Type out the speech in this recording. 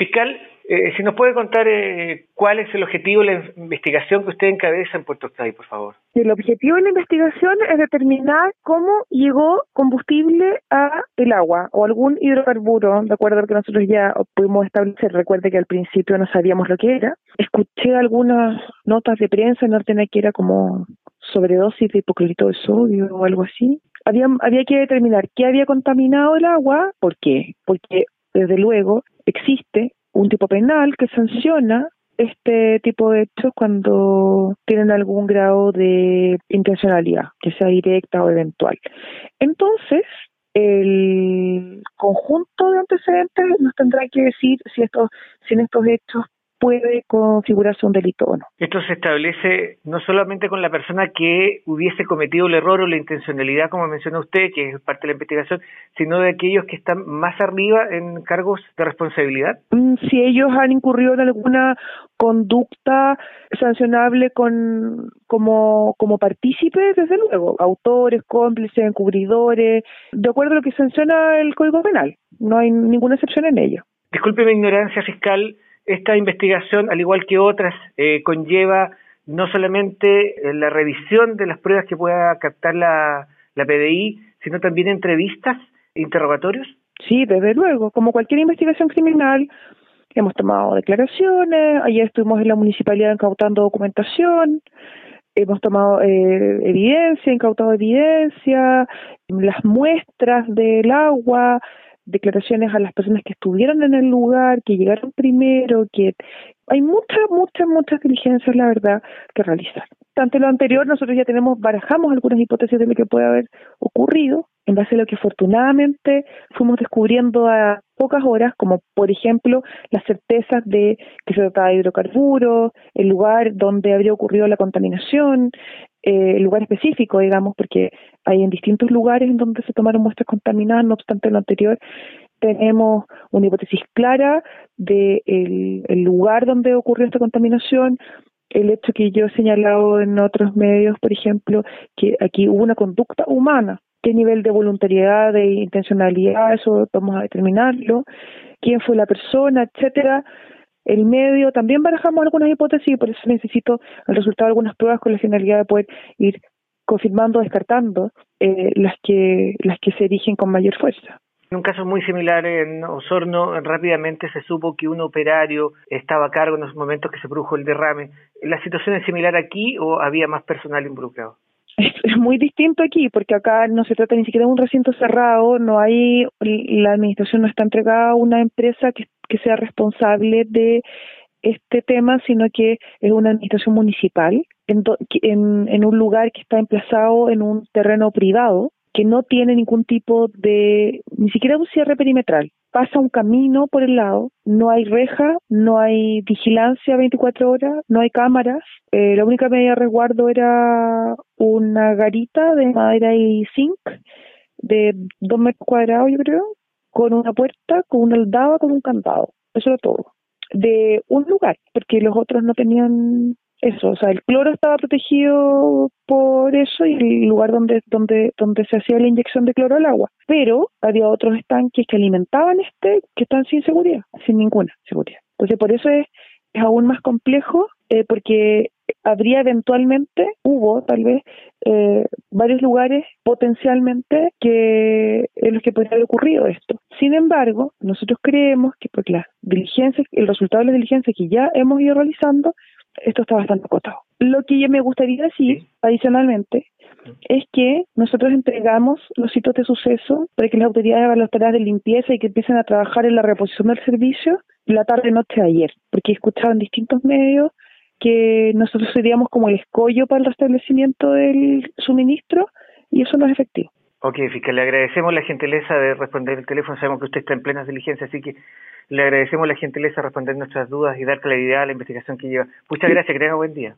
Fiscal, eh, si nos puede contar eh, cuál es el objetivo de la investigación que usted encabeza en Puerto Octavio, por favor. El objetivo de la investigación es determinar cómo llegó combustible a el agua o algún hidrocarburo, de acuerdo a lo que nosotros ya pudimos establecer. Recuerde que al principio no sabíamos lo que era. Escuché algunas notas de prensa en Norte que era como sobredosis de hipoclorito de sodio o algo así. Había, había que determinar qué había contaminado el agua, ¿por qué? Porque desde luego existe un tipo penal que sanciona este tipo de hechos cuando tienen algún grado de intencionalidad, que sea directa o eventual. Entonces, el conjunto de antecedentes nos tendrá que decir si estos, si en estos hechos puede configurarse un delito o no. Esto se establece no solamente con la persona que hubiese cometido el error o la intencionalidad, como menciona usted, que es parte de la investigación, sino de aquellos que están más arriba en cargos de responsabilidad. Mm, si ellos han incurrido en alguna conducta sancionable con como como partícipes, desde luego, autores, cómplices, encubridores, de acuerdo a lo que sanciona el Código Penal. No hay ninguna excepción en ello. Disculpe mi ignorancia fiscal, esta investigación, al igual que otras, eh, conlleva no solamente eh, la revisión de las pruebas que pueda captar la, la PDI, sino también entrevistas, interrogatorios. Sí, desde luego, como cualquier investigación criminal, hemos tomado declaraciones, ayer estuvimos en la municipalidad incautando documentación, hemos tomado eh, evidencia, incautado evidencia, las muestras del agua, declaraciones a las personas que estuvieron en el lugar, que llegaron primero, que hay muchas, muchas, muchas diligencias, la verdad, que realizar. Ante lo anterior, nosotros ya tenemos, barajamos algunas hipótesis de lo que puede haber ocurrido, en base a lo que afortunadamente fuimos descubriendo a pocas horas, como por ejemplo las certezas de que se trataba de hidrocarburos, el lugar donde habría ocurrido la contaminación, eh, lugar específico, digamos, porque hay en distintos lugares en donde se tomaron muestras contaminadas, no obstante lo anterior, tenemos una hipótesis clara de el, lugar donde ocurrió esta contaminación, el hecho que yo he señalado en otros medios, por ejemplo, que aquí hubo una conducta humana, qué nivel de voluntariedad, de intencionalidad, eso vamos a determinarlo, quién fue la persona, etcétera. El medio, también barajamos algunas hipótesis y por eso necesito el resultado de algunas pruebas con la finalidad de poder ir confirmando, descartando eh, las que las que se erigen con mayor fuerza. En un caso muy similar en Osorno, rápidamente se supo que un operario estaba a cargo en los momentos que se produjo el derrame. ¿La situación es similar aquí o había más personal involucrado? Es, muy distinto aquí, porque acá no se trata ni siquiera de un recinto cerrado, no hay, la administración no está entregada a una empresa que, que sea responsable de este tema, sino que es una administración municipal en, en, un lugar que está emplazado en un terreno privado que no tiene ningún tipo de, ni siquiera un cierre perimetral. Pasa un camino por el lado, no hay reja, no hay vigilancia 24 horas, no hay cámaras. Eh, la única medida de resguardo era una garita de madera y zinc de dos metros cuadrados, yo creo, con una puerta, con una aldaba, con un candado. Eso era todo de un lugar, porque los otros no tenían eso, o sea, el cloro estaba protegido por eso y el lugar donde donde donde se hacía la inyección de cloro al agua, pero había otros estanques que alimentaban este que están sin seguridad, sin ninguna seguridad. Entonces, por eso es, es aún más complejo eh, porque habría eventualmente, hubo tal vez, eh, varios lugares potencialmente que en los que podría haber ocurrido esto. Sin embargo, nosotros creemos que por las diligencias, el resultado de las diligencias que ya hemos ido realizando, esto está bastante acotado. Lo que yo me gustaría decir, adicionalmente, es que nosotros entregamos los sitios de suceso para que las autoridades hagan las tareas de limpieza y que empiecen a trabajar en la reposición del servicio la tarde-noche de ayer, porque he escuchado en distintos medios que nosotros seríamos como el escollo para el restablecimiento del suministro y eso no es efectivo. Ok, fiscal, le agradecemos la gentileza de responder el teléfono. Sabemos que usted está en plenas diligencias, así que le agradecemos la gentileza de responder nuestras dudas y dar claridad a la investigación que lleva. Muchas gracias, que tenga buen día.